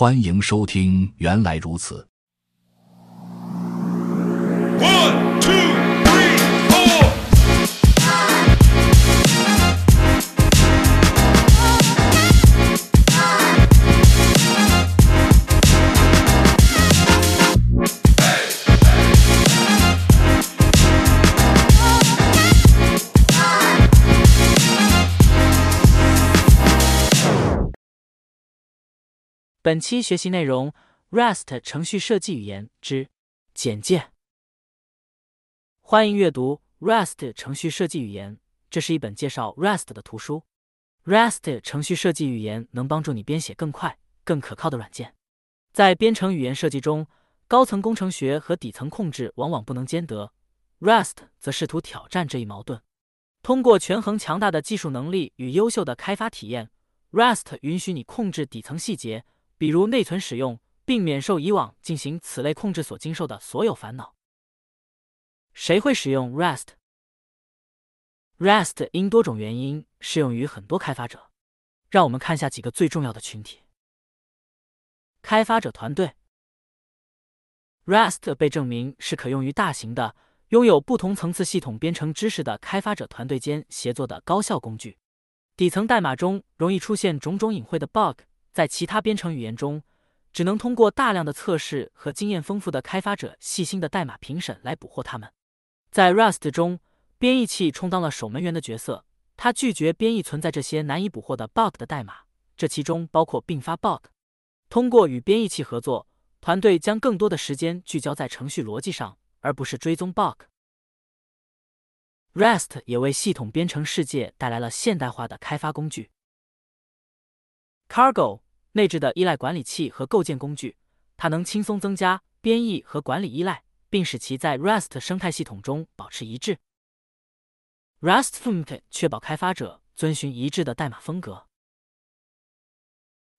欢迎收听，原来如此。One, 本期学习内容：Rust 程序设计语言之简介。欢迎阅读 Rust 程序设计语言，这是一本介绍 Rust 的图书。Rust 程序设计语言能帮助你编写更快、更可靠的软件。在编程语言设计中，高层工程学和底层控制往往不能兼得，Rust 则试图挑战这一矛盾。通过权衡强大的技术能力与优秀的开发体验，Rust 允许你控制底层细节。比如内存使用，并免受以往进行此类控制所经受的所有烦恼。谁会使用 Rust？Rust 因多种原因适用于很多开发者。让我们看下几个最重要的群体：开发者团队。Rust 被证明是可用于大型的、拥有不同层次系统编程知识的开发者团队间协作的高效工具。底层代码中容易出现种种隐晦的 bug。在其他编程语言中，只能通过大量的测试和经验丰富的开发者细心的代码评审来捕获它们。在 Rust 中，编译器充当了守门员的角色，它拒绝编译存在这些难以捕获的 bug 的代码，这其中包括并发 bug。通过与编译器合作，团队将更多的时间聚焦在程序逻辑上，而不是追踪 bug。Rust 也为系统编程世界带来了现代化的开发工具，Cargo。内置的依赖管理器和构建工具，它能轻松增加编译和管理依赖，并使其在 Rust 生态系统中保持一致。Rust-Fmt 确保开发者遵循一致的代码风格。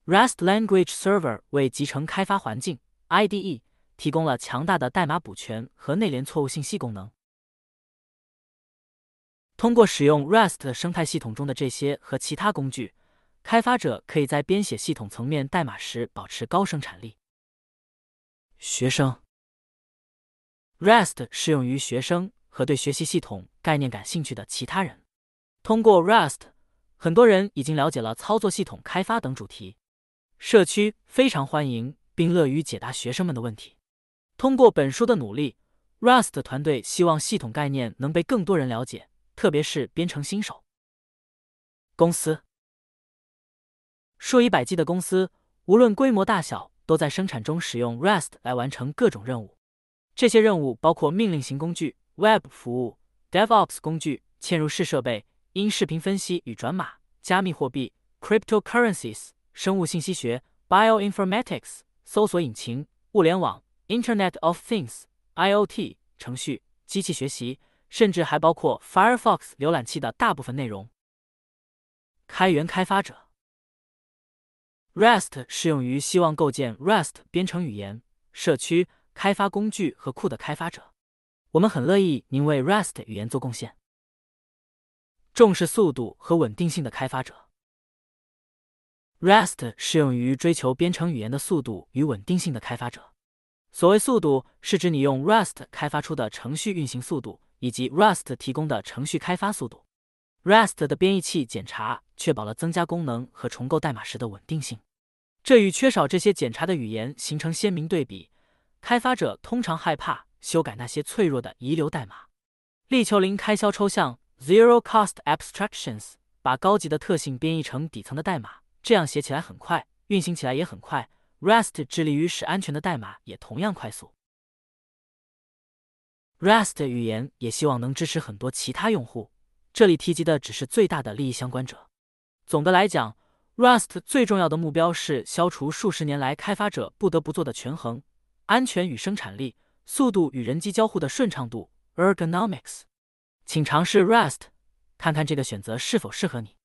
Rust Language Server 为集成开发环境 IDE 提供了强大的代码补全和内联错误信息功能。通过使用 Rust 生态系统中的这些和其他工具。开发者可以在编写系统层面代码时保持高生产力。学生，Rust 适用于学生和对学习系统概念感兴趣的其他人。通过 Rust，很多人已经了解了操作系统开发等主题。社区非常欢迎并乐于解答学生们的问题。通过本书的努力，Rust 团队希望系统概念能被更多人了解，特别是编程新手。公司。数以百计的公司，无论规模大小，都在生产中使用 Rust 来完成各种任务。这些任务包括命令型工具、Web 服务、DevOps 工具、嵌入式设备、音视频分析与转码、加密货币 （Cryptocurrencies）、生物信息学 （Bioinformatics）、搜索引擎、物联网 （Internet of Things, IoT）、程序、机器学习，甚至还包括 Firefox 浏览器的大部分内容。开源开发者。Rust 适用于希望构建 Rust 编程语言、社区、开发工具和库的开发者。我们很乐意您为 Rust 语言做贡献。重视速度和稳定性的开发者。Rust 适用于追求编程语言的速度与稳定性的开发者。所谓速度，是指你用 Rust 开发出的程序运行速度，以及 Rust 提供的程序开发速度。REST 的编译器检查确保了增加功能和重构代码时的稳定性。这与缺少这些检查的语言形成鲜明对比。开发者通常害怕修改那些脆弱的遗留代码。力求零开销抽象 （Zero Cost Abstractions） 把高级的特性编译成底层的代码，这样写起来很快，运行起来也很快。REST 致力于使安全的代码也同样快速。REST 语言也希望能支持很多其他用户。这里提及的只是最大的利益相关者。总的来讲。Rust 最重要的目标是消除数十年来开发者不得不做的权衡：安全与生产力、速度与人机交互的顺畅度 （ergonomics）。请尝试 Rust，看看这个选择是否适合你。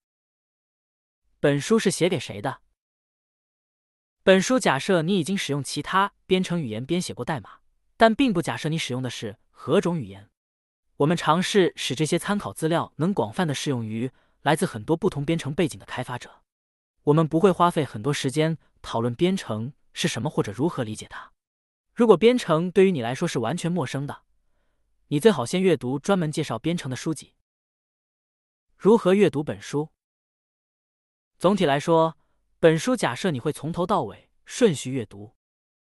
本书是写给谁的？本书假设你已经使用其他编程语言编写过代码，但并不假设你使用的是何种语言。我们尝试使这些参考资料能广泛的适用于来自很多不同编程背景的开发者。我们不会花费很多时间讨论编程是什么或者如何理解它。如果编程对于你来说是完全陌生的，你最好先阅读专门介绍编程的书籍。如何阅读本书？总体来说，本书假设你会从头到尾顺序阅读，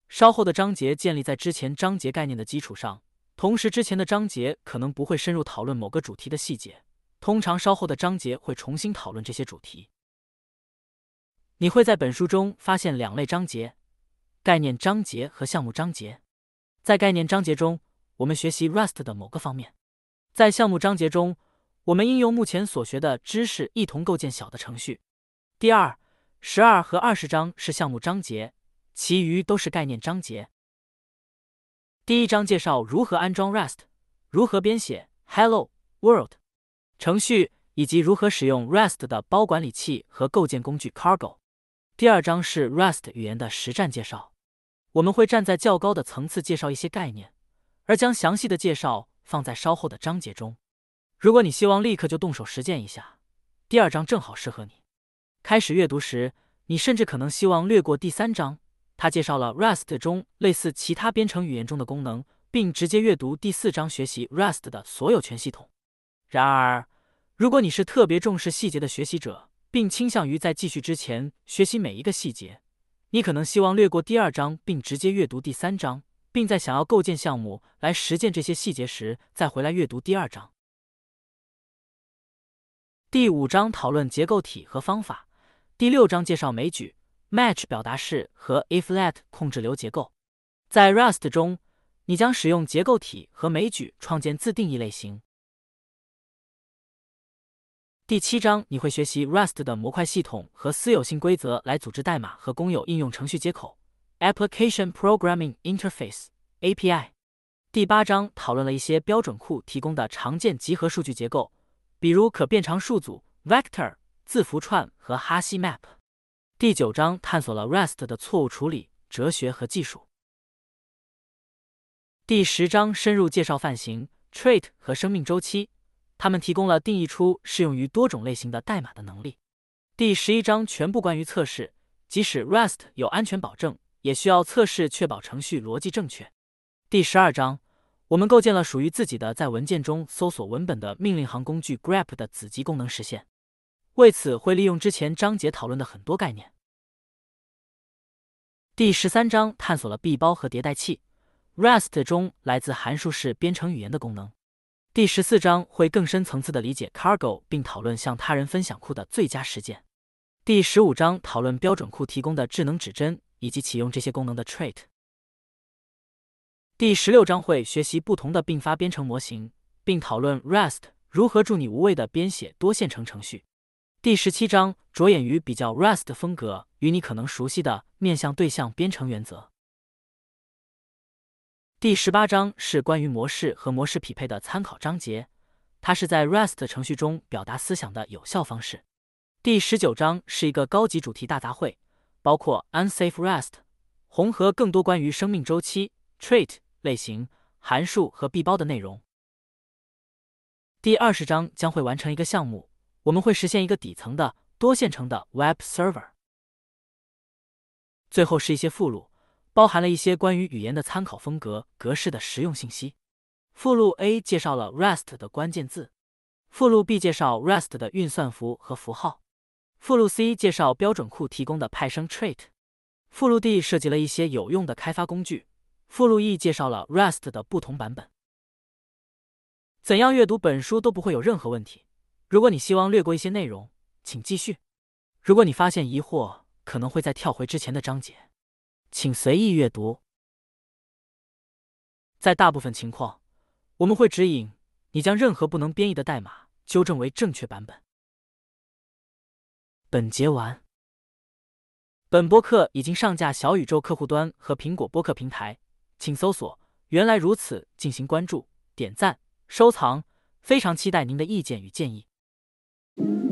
稍后的章节建立在之前章节概念的基础上，同时之前的章节可能不会深入讨论某个主题的细节，通常稍后的章节会重新讨论这些主题。你会在本书中发现两类章节：概念章节和项目章节。在概念章节中，我们学习 Rust 的某个方面；在项目章节中，我们应用目前所学的知识一同构建小的程序。第二、十二和二十章是项目章节，其余都是概念章节。第一章介绍如何安装 Rust，如何编写 Hello World 程序，以及如何使用 Rust 的包管理器和构建工具 Cargo。第二章是 Rust 语言的实战介绍，我们会站在较高的层次介绍一些概念，而将详细的介绍放在稍后的章节中。如果你希望立刻就动手实践一下，第二章正好适合你。开始阅读时，你甚至可能希望略过第三章，它介绍了 Rust 中类似其他编程语言中的功能，并直接阅读第四章，学习 Rust 的所有权系统。然而，如果你是特别重视细节的学习者，并倾向于在继续之前学习每一个细节，你可能希望略过第二章，并直接阅读第三章，并在想要构建项目来实践这些细节时，再回来阅读第二章。第五章讨论结构体和方法。第六章介绍枚举、match 表达式和 if-let 控制流结构。在 Rust 中，你将使用结构体和枚举创建自定义类型。第七章你会学习 Rust 的模块系统和私有性规则来组织代码和公有应用程序接口 （Application Programming Interface，API）。第八章讨论了一些标准库提供的常见集合数据结构，比如可变长数组 （Vector）。字符串和哈希 map。第九章探索了 Rust 的错误处理哲学和技术。第十章深入介绍泛型 trait 和生命周期，它们提供了定义出适用于多种类型的代码的能力。第十一章全部关于测试，即使 Rust 有安全保证，也需要测试确保程序逻辑正确。第十二章，我们构建了属于自己的在文件中搜索文本的命令行工具 grep 的子集功能实现。为此，会利用之前章节讨论的很多概念。第十三章探索了闭包和迭代器，Rust 中来自函数式编程语言的功能。第十四章会更深层次的理解 Cargo，并讨论向他人分享库的最佳实践。第十五章讨论标准库提供的智能指针以及启用这些功能的 trait。第十六章会学习不同的并发编程模型，并讨论 Rust 如何助你无畏的编写多线程程序。第十七章着眼于比较 Rust 风格与你可能熟悉的面向对象编程原则。第十八章是关于模式和模式匹配的参考章节，它是在 Rust 程序中表达思想的有效方式。第十九章是一个高级主题大杂烩，包括 Unsafe Rust，红和更多关于生命周期、trait 类型、函数和闭包的内容。第二十章将会完成一个项目。我们会实现一个底层的多线程的 Web Server。最后是一些附录，包含了一些关于语言的参考风格格式的实用信息。附录 A 介绍了 Rust 的关键字，附录 B 介绍 Rust 的运算符和符号，附录 C 介绍标准库提供的派生 trait，附录 D 设计了一些有用的开发工具，附录 E 介绍了 Rust 的不同版本。怎样阅读本书都不会有任何问题。如果你希望略过一些内容，请继续。如果你发现疑惑，可能会再跳回之前的章节，请随意阅读。在大部分情况，我们会指引你将任何不能编译的代码纠正为正确版本。本节完。本播客已经上架小宇宙客户端和苹果播客平台，请搜索“原来如此”进行关注、点赞、收藏。非常期待您的意见与建议。Mm-hmm.